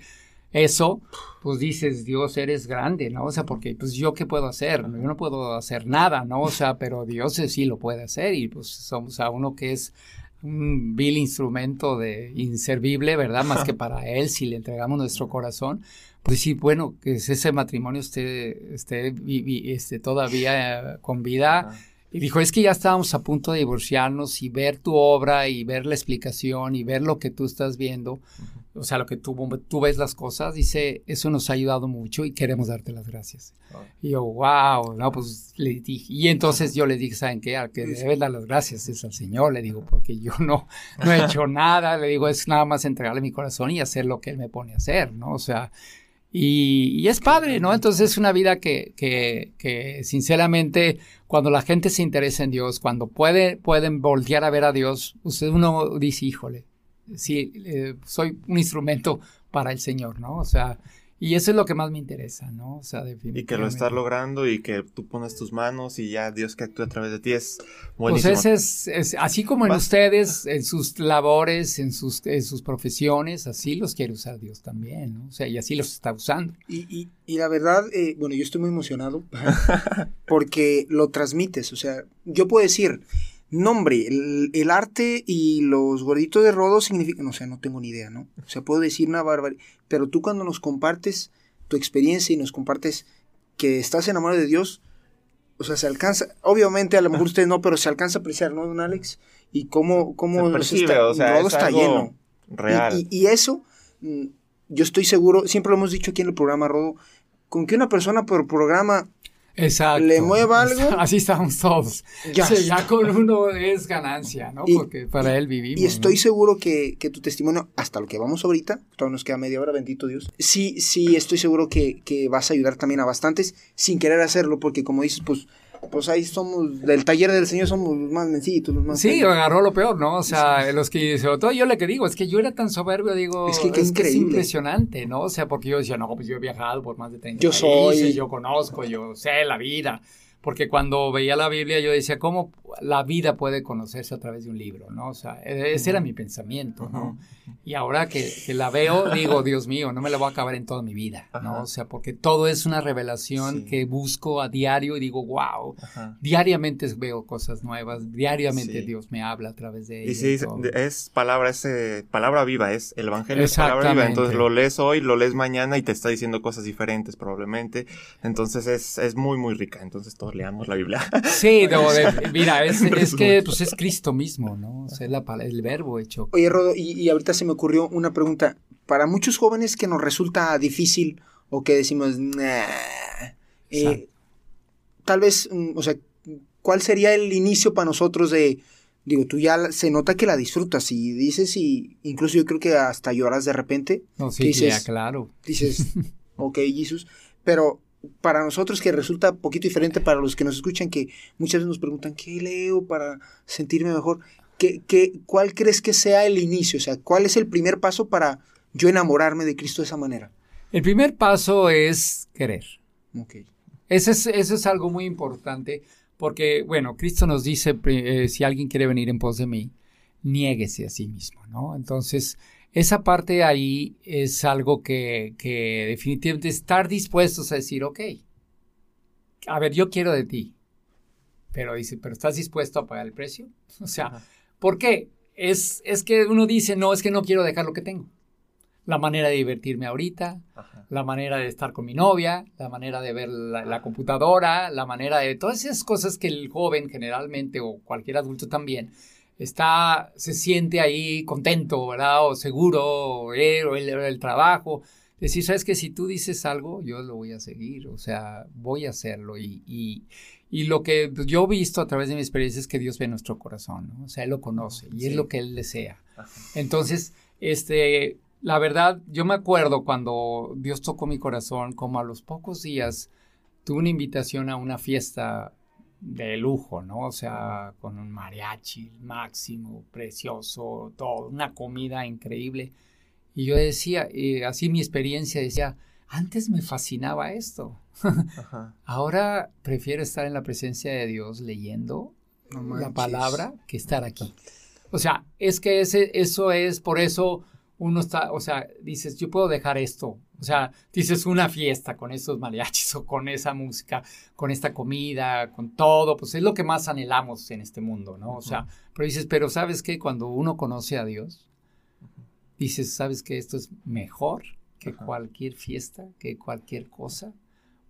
eso, pues dices, Dios, eres grande, ¿no? O sea, porque pues yo qué puedo hacer, yo no puedo hacer nada, ¿no? O sea, pero Dios sí lo puede hacer y pues somos a uno que es un vil instrumento de inservible, ¿verdad? Más que [LAUGHS] para Él, si le entregamos nuestro corazón, pues sí, bueno, que ese matrimonio esté, esté, esté todavía con vida. Y dijo, es que ya estábamos a punto de divorciarnos y ver tu obra y ver la explicación y ver lo que tú estás viendo, o sea, lo que tú, tú ves las cosas, dice, eso nos ha ayudado mucho y queremos darte las gracias. Y yo, wow, no, pues le dije, y entonces yo le dije, ¿saben qué? Al que debes dar las gracias es al Señor, le digo, porque yo no, no he hecho [LAUGHS] nada, le digo, es nada más entregarle mi corazón y hacer lo que Él me pone a hacer, ¿no? O sea, y, es padre, ¿no? Entonces es una vida que, que, que, sinceramente, cuando la gente se interesa en Dios, cuando puede, pueden voltear a ver a Dios, usted uno dice, híjole, sí, eh, soy un instrumento para el Señor, ¿no? O sea, y eso es lo que más me interesa, ¿no? O sea, definitivamente. Y que lo estás logrando y que tú pones tus manos y ya Dios que actúa a través de ti es buenísimo. Pues es, es, así como en ustedes, en sus labores, en sus, en sus profesiones, así los quiere usar Dios también, ¿no? O sea, y así los está usando. Y, y, y la verdad, eh, bueno, yo estoy muy emocionado [LAUGHS] porque lo transmites, o sea, yo puedo decir nombre, el, el, arte y los gorditos de rodo significan, o sea, no tengo ni idea, ¿no? O sea, puedo decir una barbaridad, pero tú cuando nos compartes tu experiencia y nos compartes que estás enamorado de Dios, o sea, se alcanza, obviamente a lo mejor usted no, pero se alcanza a apreciar, ¿no, don Alex? Y cómo, cómo está, o sea, rodo está lleno. Real. Y, y, y, eso, mm, yo estoy seguro, siempre lo hemos dicho aquí en el programa, Rodo, con que una persona por programa Exacto. le mueva [LAUGHS] algo. Así estamos todos. Ya, ya con uno es ganancia, ¿no? Porque para él vivimos. Y estoy seguro que, que, tu testimonio, hasta lo que vamos ahorita, todavía nos queda media hora, bendito Dios. Sí, sí, estoy seguro que, que vas a ayudar también a bastantes sin querer hacerlo, porque como dices, pues pues ahí somos, del taller del Señor somos los más mencitos, los más... Sí, agarró lo peor, ¿no? O sea, los que, sobre todo yo lo que digo, es que yo era tan soberbio, digo, Es que qué es increíble. impresionante, ¿no? O sea, porque yo decía, no, pues yo he viajado por más de 30 Yo soy- países, yo conozco, yo sé la vida. Porque cuando veía la Biblia yo decía, ¿cómo la vida puede conocerse a través de un libro, no? O sea, e- ese era mi pensamiento, ¿no? Y ahora que, que la veo, digo, Dios mío, no me la voy a acabar en toda mi vida, ¿no? O sea, porque todo es una revelación Sí. que busco a diario y digo, wow, Ajá. diariamente veo cosas nuevas, diariamente Sí. Dios me habla a través de Y ellas. sí, es, todo. es palabra, es eh, palabra viva, es el evangelio es palabra viva. Entonces lo lees hoy, lo lees mañana y te está diciendo cosas diferentes probablemente. Entonces es, es muy, muy rica. Entonces todos leamos la Biblia. Sí, no, de- [LAUGHS] mira, es, que pues es Cristo mismo, ¿no? O sea, es la el verbo hecho. Oye, Rodo, y, y ahorita se me ocurrió una pregunta. Para muchos jóvenes que nos resulta difícil o que decimos, nah, eh, tal vez, mm, o sea, ¿cuál sería el inicio para nosotros de, digo, tú ya se nota que la disfrutas y dices y incluso yo creo que hasta lloras de repente, No, ¿Qué sí, dices? ya, claro. dices, [LAUGHS] ok, Jesús, pero para nosotros que resulta un poquito diferente para los que nos escuchan, que muchas veces nos preguntan, ¿qué leo para sentirme mejor? ¿Qué, qué, ¿Cuál crees que sea el inicio? O sea, ¿cuál es el primer paso para yo enamorarme de Cristo de esa manera? El primer paso es querer. Ese es, eso es algo muy importante porque, bueno, Cristo nos dice, eh, si alguien quiere venir en pos de mí, niéguese a sí mismo, ¿no? Entonces, esa parte ahí es algo que, que definitivamente estar dispuestos a decir, ok, a ver, yo quiero de ti, pero dice, ¿pero estás dispuesto a pagar el precio? [LAUGHS] O sea, Ajá. ¿por qué? Es, es que uno dice, no, es que no quiero dejar lo que tengo. La manera de divertirme ahorita, Ajá. la manera de estar con mi novia, la manera de ver la, la computadora, la manera de todas esas cosas que el joven generalmente o cualquier adulto también está, se siente ahí contento, ¿verdad? O seguro, o el, o el- el trabajo. Decir, sabes que si tú dices algo, yo lo voy a seguir, o sea, voy a hacerlo. Y, y, y lo que yo he visto a través de mi experiencia es que Dios ve nuestro corazón, ¿no? O sea, Él lo conoce y es lo que Él desea. Ajá. Entonces, este, la verdad, yo me acuerdo cuando Dios tocó mi corazón, como a los pocos días, tuve una invitación a una fiesta de lujo, ¿no? O sea, con un mariachi máximo, precioso, todo, una comida increíble. Y yo decía, y así mi experiencia decía, antes me fascinaba esto. Ajá. [LAUGHS] Ahora prefiero estar en la presencia de Dios leyendo No la palabra que estar aquí. O sea, es que ese, eso es, por eso uno está, o sea, dices, yo puedo dejar esto. O sea, dices una fiesta con esos mariachis [LAUGHS] o con esa música, con esta comida, con todo, pues es lo que más anhelamos en este mundo, ¿no? O sea, pero dices, pero ¿sabes qué? Cuando uno conoce a Dios, dices, ¿sabes qué? Esto es mejor que cualquier fiesta, que cualquier cosa.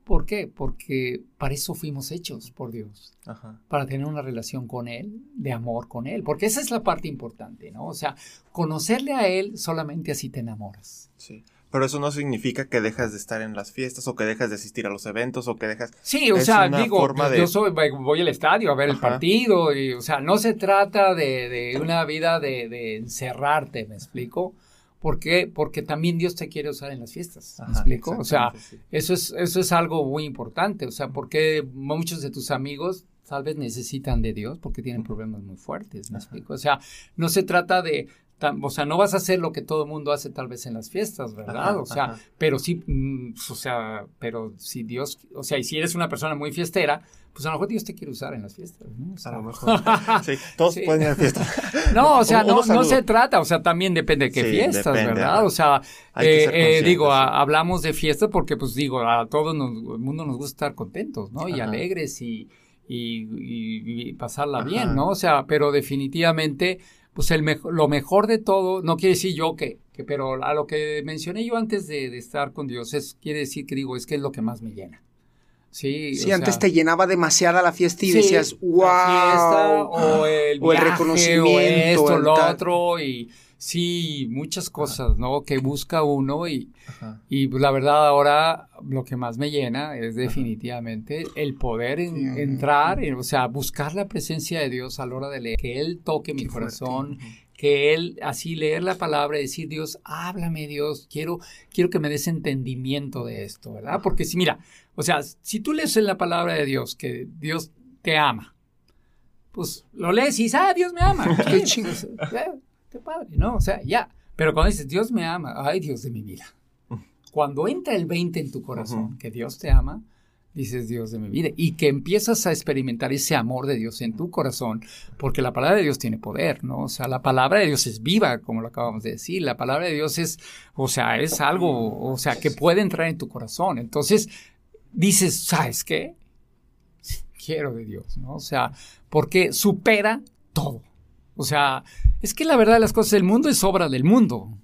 ¿Por qué? Porque para eso fuimos hechos por Dios Ajá. para tener una relación con Él, de amor con Él, porque esa es la parte importante, ¿no? O sea, conocerle a Él solamente así te enamoras. Sí. Pero eso no significa que dejas de estar en las fiestas o que dejas de asistir a los eventos o que dejas... Sí, o Es sea, digo, de- yo soy, voy al estadio a ver el partido, y, o sea, no se trata de, de una vida de, de encerrarte, ¿me explico? ¿Por qué? Porque también Dios te quiere usar en las fiestas, ¿me Ajá, explico? O sea, sí. Eso es, eso es algo muy importante, o sea, porque muchos de tus amigos tal vez necesitan de Dios porque tienen problemas muy fuertes, ¿me Ajá. explico? O sea, no se trata de, o sea, no vas a hacer lo que todo el mundo hace tal vez en las fiestas, ¿verdad? Ajá, o sea, ajá. pero sí, mm, o sea, pero si Dios, o sea, y si eres una persona muy fiestera, pues a lo mejor Dios te quiere usar en las fiestas, ¿no? O A lo mejor. [LAUGHS] Sí, todos Sí. pueden ir a fiesta. [LAUGHS] no, o sea, no, no se trata, o sea, también depende de qué Sí, fiestas, depende, ¿verdad? O sea, eh, eh, digo, a- hablamos de fiestas porque, pues digo, a todos nos, el mundo nos gusta estar contentos, ¿no? Y alegres y, y, y- y pasarla bien, ¿no? O sea, pero definitivamente, pues el mejo- lo mejor de todo, no quiere decir yo que, que pero a lo que mencioné yo antes de, de estar con Dios, es, quiere decir que digo, es que es lo que más me llena. Sí, Sí, o antes sea, te llenaba demasiada la fiesta y Sí, decías, wow. la fiesta o el, o el viaje, reconocimiento, o esto, el lo otro y sí, muchas cosas, ¿no? Que busca uno y, Ajá. y pues, la verdad ahora lo que más me llena es definitivamente el poder en- Sí, ajá. entrar, en- o sea, buscar la presencia de Dios a la hora de leer, que Él toque mi Qué fuerte. corazón, que Él así leer la palabra y decir, Dios, háblame Dios, quiero, quiero que me des entendimiento de esto, ¿verdad? Porque si, mira, o sea, si tú lees en la palabra de Dios que Dios te ama. Pues lo lees y dices, ah, Dios me ama. [LAUGHS] Qué chingón. pues, eh, qué padre, ¿no? O sea, ya. Pero cuando dices, Dios me ama, ay, Dios de mi vida. Cuando entra el 20 en tu corazón, que Dios te ama, dices Dios de mi vida, y que empiezas a experimentar ese amor de Dios en tu corazón, porque la palabra de Dios tiene poder, ¿no? O sea, la palabra de Dios es viva, como lo acabamos de decir, la palabra de Dios es, o sea, es algo, o sea, que puede entrar en tu corazón. Entonces, dices, ¿sabes qué? Quiero de Dios, ¿no? O sea, porque supera todo. O sea, es que la verdad de las cosas, el mundo es obra del mundo.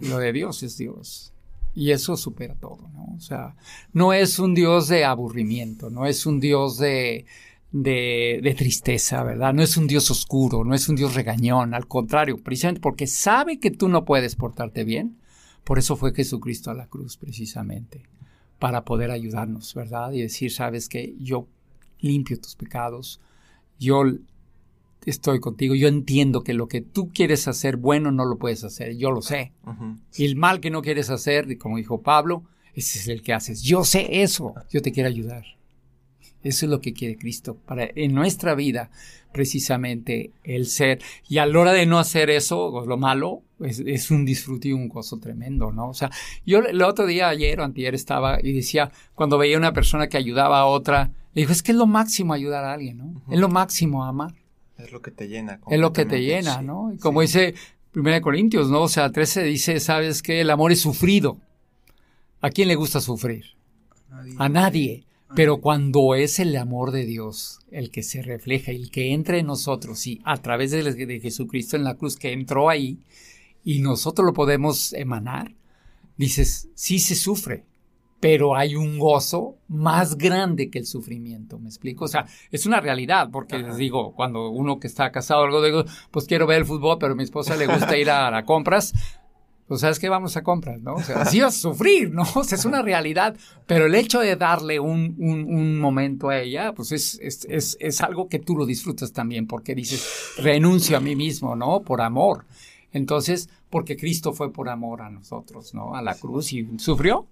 Y lo de Dios es Dios. Y eso supera todo, ¿no? O sea, no es un Dios de aburrimiento, no es un Dios de, de, de tristeza, ¿verdad? No es un Dios oscuro, no es un Dios regañón, al contrario, precisamente porque sabe que tú no puedes portarte bien, por eso fue Jesucristo a la cruz, precisamente, para poder ayudarnos, ¿verdad? Y decir, sabes que yo limpio tus pecados, yo estoy contigo, yo entiendo que lo que tú quieres hacer bueno no lo puedes hacer, yo lo sé. Y el mal que no quieres hacer, como dijo Pablo, ese es el que haces. Yo sé eso, yo te quiero ayudar. Eso es lo que quiere Cristo para en nuestra vida, precisamente el ser. Y a la hora de no hacer eso, lo malo, es, es un disfrute y un gozo tremendo, ¿no? O sea, yo el otro día, ayer o antier, estaba y decía, cuando veía una persona que ayudaba a otra, le dijo, es que es lo máximo ayudar a alguien, ¿no? Es lo máximo amar. Es lo que te llena. Es lo que te llena, sí. ¿no? Y como dice 1 Corintios, ¿no? O sea, 13 dice, ¿sabes qué? El amor es sufrido. ¿A quién le gusta sufrir? A nadie. Pero cuando es el amor de Dios el que se refleja, el que entra en nosotros y a través de, de Jesucristo en la cruz que entró ahí y nosotros lo podemos emanar, dices, sí se sufre, pero hay un gozo más grande que el sufrimiento, ¿me explico? O sea, es una realidad, porque les digo, cuando uno que está casado, algo digo, pues quiero ver el fútbol, pero a mi esposa le gusta ir a, a compras, pues sabes que vamos a compras, ¿no? O sea, así vas a sufrir, ¿no? O sea, es una realidad, pero el hecho de darle un, un, un momento a ella, pues es, es, es, es algo que tú lo disfrutas también, porque dices, renuncio a mí mismo, ¿no? Por amor. Entonces, porque Cristo fue por amor a nosotros, ¿no? A la cruz y sufrió.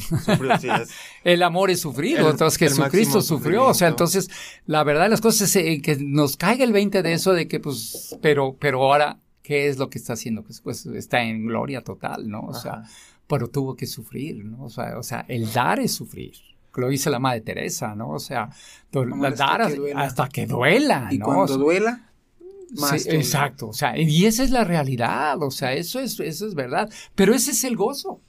Sufrió, sí, es- [LAUGHS] El amor es sufrido, El- entonces Jesucristo sufrió, o sea, entonces la verdad de las cosas es eh, que nos caiga el 20 de eso de que pues, pero, pero ahora, ¿qué es lo que está haciendo? Pues, pues está en gloria total, ¿no? O sea, pero tuvo que sufrir, ¿no? O sea, o sea, el dar es sufrir. Lo dice la madre Teresa, ¿no? O sea, Amar hasta dar que hasta, que duela, Y ¿no? cuando O sea, duela, más. Sí, exacto, o sea, y esa es la realidad, o sea, eso es, eso es verdad, pero ese es el gozo,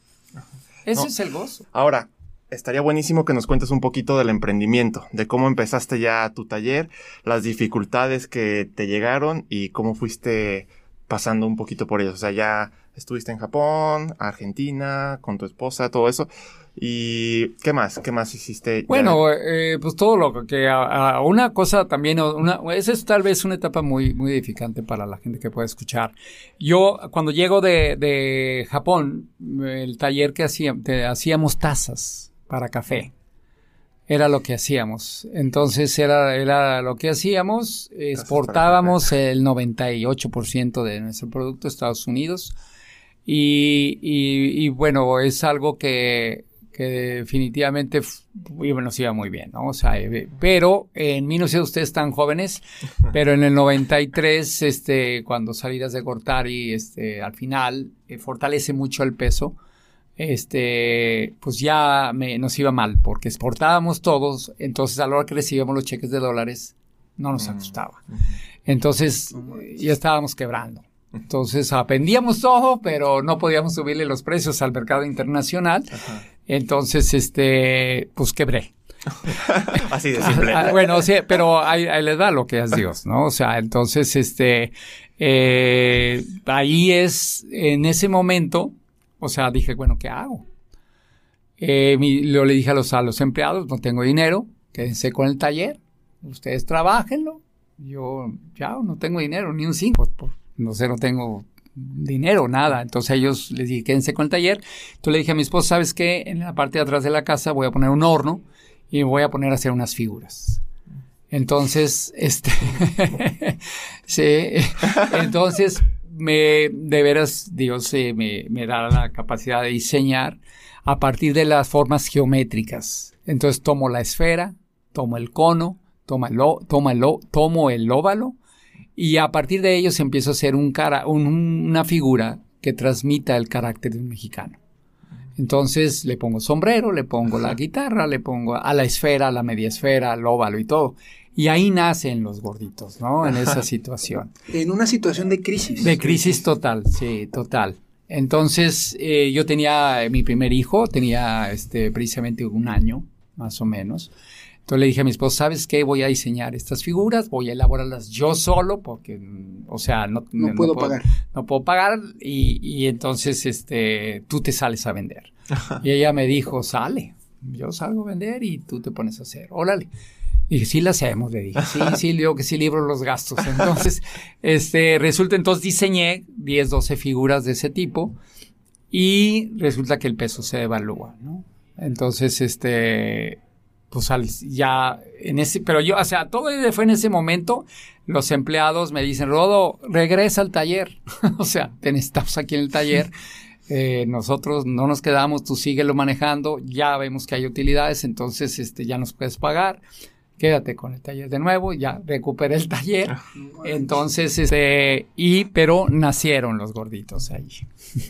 ese No. es el gozo. Ahora, estaría buenísimo que nos cuentes un poquito del emprendimiento, de cómo empezaste ya tu taller, las dificultades que te llegaron y cómo fuiste pasando un poquito por ellos. O sea, ya estuviste en Japón, Argentina, con tu esposa, todo eso. ¿Y qué más? ¿Qué más hiciste? Bueno, eh, pues todo lo que a, a una cosa también, una, esa es tal vez una etapa muy, muy edificante para la gente que puede escuchar. Yo cuando llego de, de Japón, el taller que hacía, te- hacíamos tazas para café. Era lo que hacíamos. Entonces era, era lo que hacíamos. Exportábamos el 98% de nuestro producto a Estados Unidos. Y, y- y, bueno, es algo que, que definitivamente nos iba muy bien, ¿no? O sea, eh, pero en mí no sé ustedes están jóvenes, [LAUGHS] pero en el 93, este, cuando salías de cortar y este, al final eh, fortalece mucho el peso, este, pues ya me, nos iba mal, porque exportábamos todos, entonces a la hora que recibíamos los cheques de dólares, no nos Mm. ajustaba. Entonces, ya estábamos quebrando. Entonces, aprendíamos todo, pero no podíamos subirle los precios al mercado internacional. Ajá. Entonces, este, pues quebré. [LAUGHS] Así de simple. Ah, bueno, sí, pero ahí, ahí les da lo que es Dios, ¿no? O sea, entonces, este, eh, ahí es, en ese momento, o sea, dije, bueno, ¿qué hago? Eh, mi- yo le dije a los, a los empleados, no tengo dinero, quédense con el taller, ustedes trabajenlo, yo ya no tengo dinero, ni un cinco, por- no sé, no tengo dinero, nada. Entonces ellos les dije, quédense con el taller. Entonces le dije a mi esposa, ¿sabes qué? En la parte de atrás de la casa voy a poner un horno y voy a poner a hacer unas figuras. Entonces, este, [LAUGHS] sí, entonces me, de veras, Dios me, me da la capacidad de diseñar a partir de las formas geométricas. Entonces tomo la esfera, tomo el cono, toma el, toma el, tomo el óvalo y a partir de ellos empiezo a hacer un cara, una figura que transmita el carácter de un mexicano. Entonces le pongo sombrero, le pongo la guitarra, le pongo a la esfera, a la media esfera, al óvalo y todo. Y ahí nacen los gorditos, ¿no? En esa situación. En una situación de crisis. De crisis total, sí, total. Entonces, eh, yo tenía mi primer hijo, tenía este, precisamente un año, más o menos. Entonces le dije a mi esposo, ¿sabes qué? Voy a diseñar estas figuras, voy a elaborarlas yo solo, porque, o sea, no, no, puedo, pagar. No puedo pagar y, y, entonces este, tú te sales a vender. Y ella me dijo, sale, yo salgo a vender y tú te pones a hacer, órale. Y dije, sí la hacemos, le dije. Sí, sí, digo que sí libro los gastos. Entonces, este, resulta, entonces diseñé 10, 12 figuras de ese tipo y resulta que el peso se devalúa, ¿no? Entonces, este, pues ya en ese, pero yo, o sea, todo fue en ese momento, los empleados me dicen, Rodo, regresa al taller. [LAUGHS] o sea, estamos aquí en el taller. [LAUGHS] Eh, nosotros no nos quedamos, tú síguelo manejando, ya vemos que hay utilidades, entonces este, ya nos puedes pagar quédate con el taller de nuevo, ya recuperé el taller. Ah. Entonces, este, y, pero nacieron los gorditos ahí. [LAUGHS]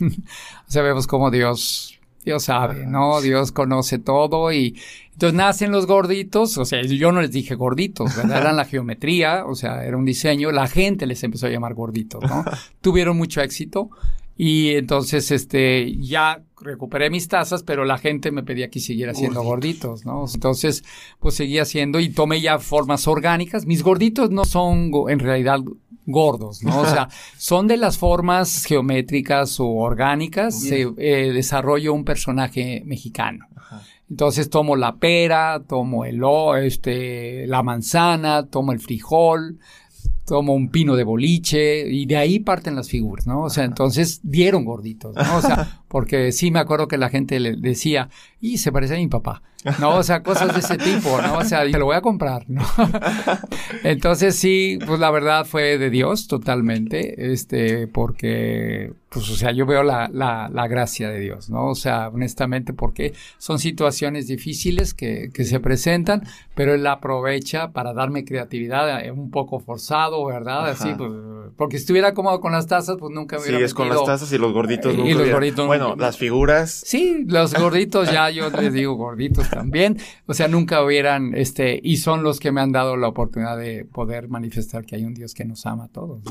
o sea, vemos como Dios, Dios sabe, ¿no? Dios conoce todo y entonces nacen los gorditos, o sea, yo no les dije gorditos, ¿verdad? Eran la geometría, o sea, era un diseño, la gente les empezó a llamar gorditos, ¿no? [LAUGHS] Tuvieron mucho éxito y entonces, este, ya recuperé mis tazas, pero la gente me pedía que siguiera haciendo gorditos, ¿no? Entonces, pues seguía haciendo y tomé ya formas orgánicas. Mis gorditos no son en realidad gordos, ¿no? O sea, [LAUGHS] son de las formas geométricas o orgánicas. Se eh, desarrollo un personaje mexicano. Entonces tomo la pera, tomo el, este, la manzana, tomo el frijol, tomo un pino de boliche y de ahí parten las figuras, ¿no? O sea, entonces dieron gorditos, ¿no? O sea, [LAUGHS] porque sí me acuerdo que la gente le decía, y se parece a mi papá, ¿no? O sea, cosas de ese tipo, ¿no? O sea, te lo voy a comprar, ¿no? [LAUGHS] entonces sí, pues la verdad fue de Dios totalmente, este, porque, pues, o sea, yo veo la, la, la gracia de Dios, ¿no? O sea, honestamente, porque son situaciones difíciles que, que se presentan, pero Él la aprovecha para darme creatividad, eh, un poco forzado, ¿verdad? Así, pues, porque si estuviera cómodo con las tazas, pues nunca hubiera Sí, es con las tazas y los gorditos. y los gorditos bueno, las figuras. Sí, los gorditos ya yo les digo gorditos también. O sea, nunca hubieran, este, y son los que me han dado la oportunidad de poder manifestar que hay un Dios que nos ama a todos.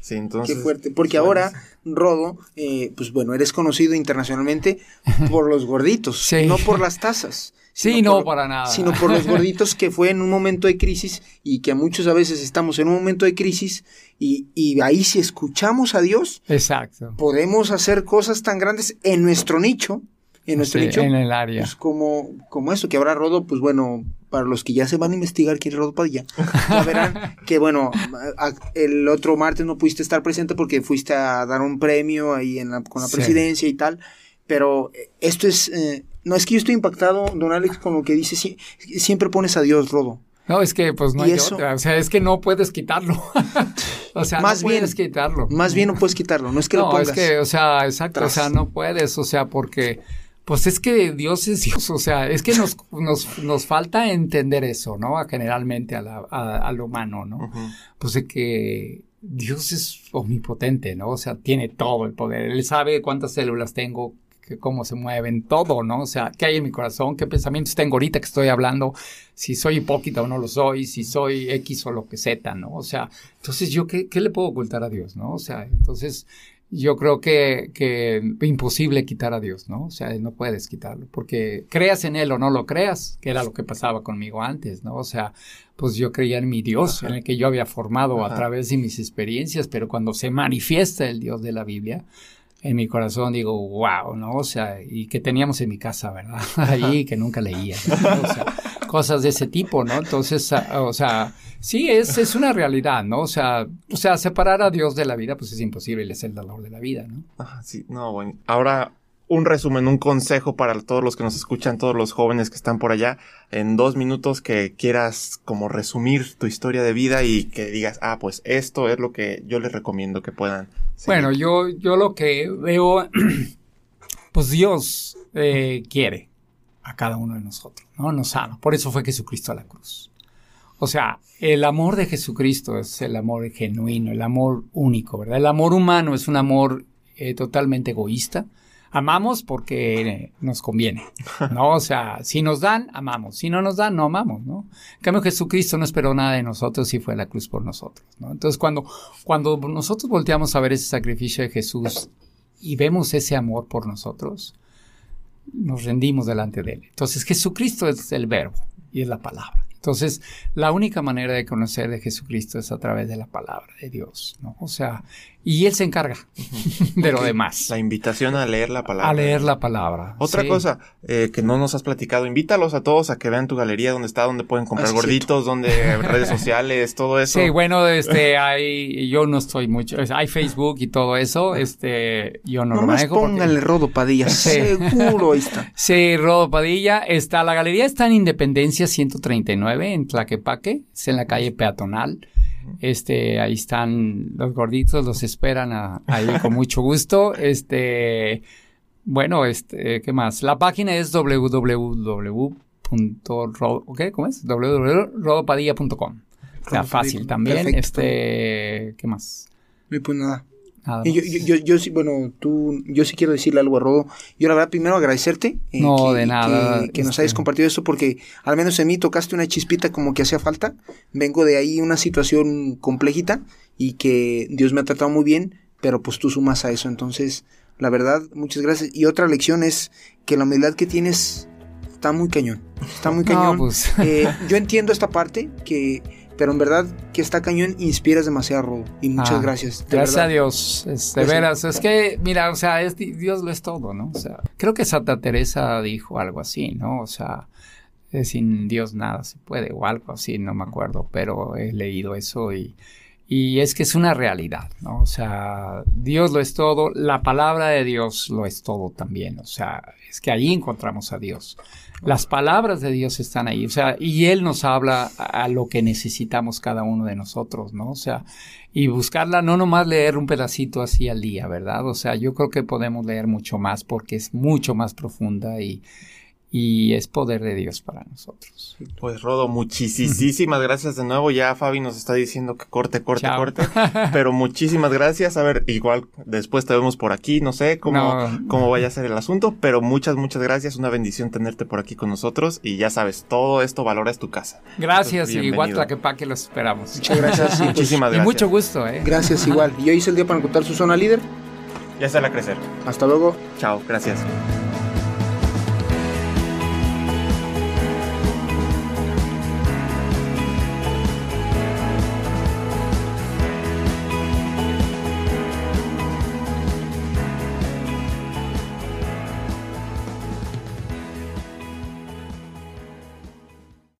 Sí, entonces. Qué fuerte. Porque ahora, Rodo, eh, pues bueno, eres conocido internacionalmente por los gorditos, no por las tazas. Sí, no, para nada. Sino por los [LAUGHS] gorditos que fue en un momento de crisis y que a muchos a veces estamos en un momento de crisis y, y ahí si escuchamos a Dios, Exacto. podemos hacer cosas tan grandes en nuestro nicho, en nuestro nicho. En el área. Pues como, como eso, que habrá Rodo, pues bueno, para los que ya se van a investigar quién es Rodo Padilla, ya [LAUGHS] verán que bueno, el otro martes no pudiste estar presente porque fuiste a dar un premio ahí en la, con la presidencia y tal, pero esto es... Eh, no, es que yo estoy impactado, don Alex, con lo que dice. siempre pones a Dios, Rodo. No, es que pues no hay otra. O sea, es que no puedes quitarlo. [LAUGHS] o sea, más no bien, puedes quitarlo. Más bien no puedes quitarlo, no es que lo pongas. es que, o sea, exacto, o sea, no puedes, o sea, porque pues es que Dios es Dios, o sea, es que nos, nos, nos falta entender eso, ¿no? Generalmente a la, al humano, ¿no? Pues es que Dios es omnipotente, ¿no? O sea, tiene todo el poder. Él sabe cuántas células tengo, cómo se mueven, todo, ¿no? O sea, qué hay en mi corazón, qué pensamientos tengo ahorita que estoy hablando, si soy hipócrita o no lo soy, si soy X o lo que Z, ¿no? O sea, entonces yo, ¿qué, qué le puedo ocultar a Dios, ¿no? O sea, entonces yo creo que, que imposible quitar a Dios, ¿no? O sea, no puedes quitarlo, porque creas en Él o no lo creas, que era lo que pasaba conmigo antes, ¿no? O sea, pues yo creía en mi Dios, en el que yo había formado a través de mis experiencias, pero cuando se manifiesta el Dios de la Biblia, en mi corazón digo, wow, ¿no? O sea, y que teníamos en mi casa, ¿verdad? [LAUGHS] Ahí que nunca leía, ¿no? o sea, cosas de ese tipo, ¿no? Entonces, ah, o sea, sí, es, es una realidad, ¿no? O sea, o sea, separar a Dios de la vida, pues es imposible, es el dolor de la vida, ¿no? Ah, sí, no, bueno. Ahora, un resumen, un consejo para todos los que nos escuchan, todos los jóvenes que están por allá, en dos minutos que quieras como resumir tu historia de vida y que digas, ah, pues esto es lo que yo les recomiendo que puedan. Bueno, yo, yo lo que veo, [CLEARS THROAT] pues Dios eh, quiere a cada uno de nosotros, ¿no? Nos ama. Por eso fue Jesucristo a la cruz. O sea, el amor de Jesucristo es el amor genuino, el amor único, ¿verdad? El amor humano es un amor eh, totalmente egoísta. Amamos porque nos conviene, ¿no? O sea, si nos dan, amamos. Si no nos dan, no amamos, ¿no? En cambio, Jesucristo no esperó nada de nosotros y fue a la cruz por nosotros, ¿no? Entonces, cuando, cuando nosotros volteamos a ver ese sacrificio de Jesús y vemos ese amor por nosotros, nos rendimos delante de Él. Entonces, Jesucristo es el verbo y es la palabra. Entonces, la única manera de conocer de Jesucristo es a través de la palabra de Dios, ¿no? O sea, y Él se encarga de lo demás. La invitación a leer la palabra. A leer la palabra. Otra sí. cosa eh, que no nos has platicado, invítalos a todos a que vean tu galería, donde está, donde pueden comprar Ah, gorditos, donde [LAUGHS] redes sociales, todo eso. Sí, bueno, este, hay, yo no estoy mucho, hay Facebook y todo eso, este, yo no lo Nomás manejo. porque- póngale Rodo Padilla, [LAUGHS] Sí. seguro ahí está. Sí, Rodo Padilla. Está, la galería está en Independencia 139, en Tlaquepaque. Es en la calle peatonal. Este, ahí están los gorditos, los esperan a- ahí con mucho gusto. Este, bueno, este, ¿qué más? La página es www.rodopadilla.com. Está fácil también. Perfecto. Este, ¿qué más? Pues nada. Yo, yo, yo, yo sí, bueno, tú, yo sí quiero decirle algo a Rodo. Yo la verdad primero agradecerte. eh, No, que- de nada, Que, que nos este- hayas compartido esto porque al menos en mí tocaste una chispita como que hacía falta. Vengo de ahí una situación complejita y que Dios me ha tratado muy bien, pero pues tú sumas a eso. Entonces, la verdad, muchas gracias. Y otra lección es que la humildad que tienes está muy cañón. Está muy [LAUGHS] No, cañón. pues. Eh, [LAUGHS] yo entiendo esta parte que... Pero en verdad que está cañón, inspiras demasiado, Rodo. Y muchas Ah, gracias. de Gracias verdad. a Dios, es, de Gracias. veras. Es que, mira, o sea, es, Dios lo es todo, ¿no? O sea, creo que Santa Teresa dijo algo así, ¿no? O sea, sin Dios nada se puede, o algo así, no me acuerdo, pero he leído eso y, y es que es una realidad, ¿no? O sea, Dios lo es todo, la palabra de Dios lo es todo también, o sea, es que ahí encontramos a Dios. Las palabras de Dios están ahí, o sea, y Él nos habla a, lo que necesitamos cada uno de nosotros, ¿no? O sea, y buscarla, no nomás leer un pedacito así al día, ¿verdad? O sea, yo creo que podemos leer mucho más porque es mucho más profunda y, y es poder de Dios para nosotros. Pues Rodo, muchísimas [LAUGHS] gracias de nuevo. Ya Fabi nos está diciendo que corte, corte, Chao. corte. [LAUGHS] Pero muchísimas gracias. A ver, igual después te vemos por aquí. No sé cómo, No. cómo vaya a ser el asunto, pero muchas, muchas gracias. Una bendición tenerte por aquí con nosotros. Y ya sabes, todo esto valora es tu casa. Gracias Pues y bienvenido. igual Tlaquepaque los esperamos. Muchas gracias. [LAUGHS] y, pues, Muchísimas Y gracias. mucho gusto, ¿eh? Gracias igual. Y hoy es el día para encontrar su zona líder. Ya sale a crecer. Hasta luego. Chao, gracias.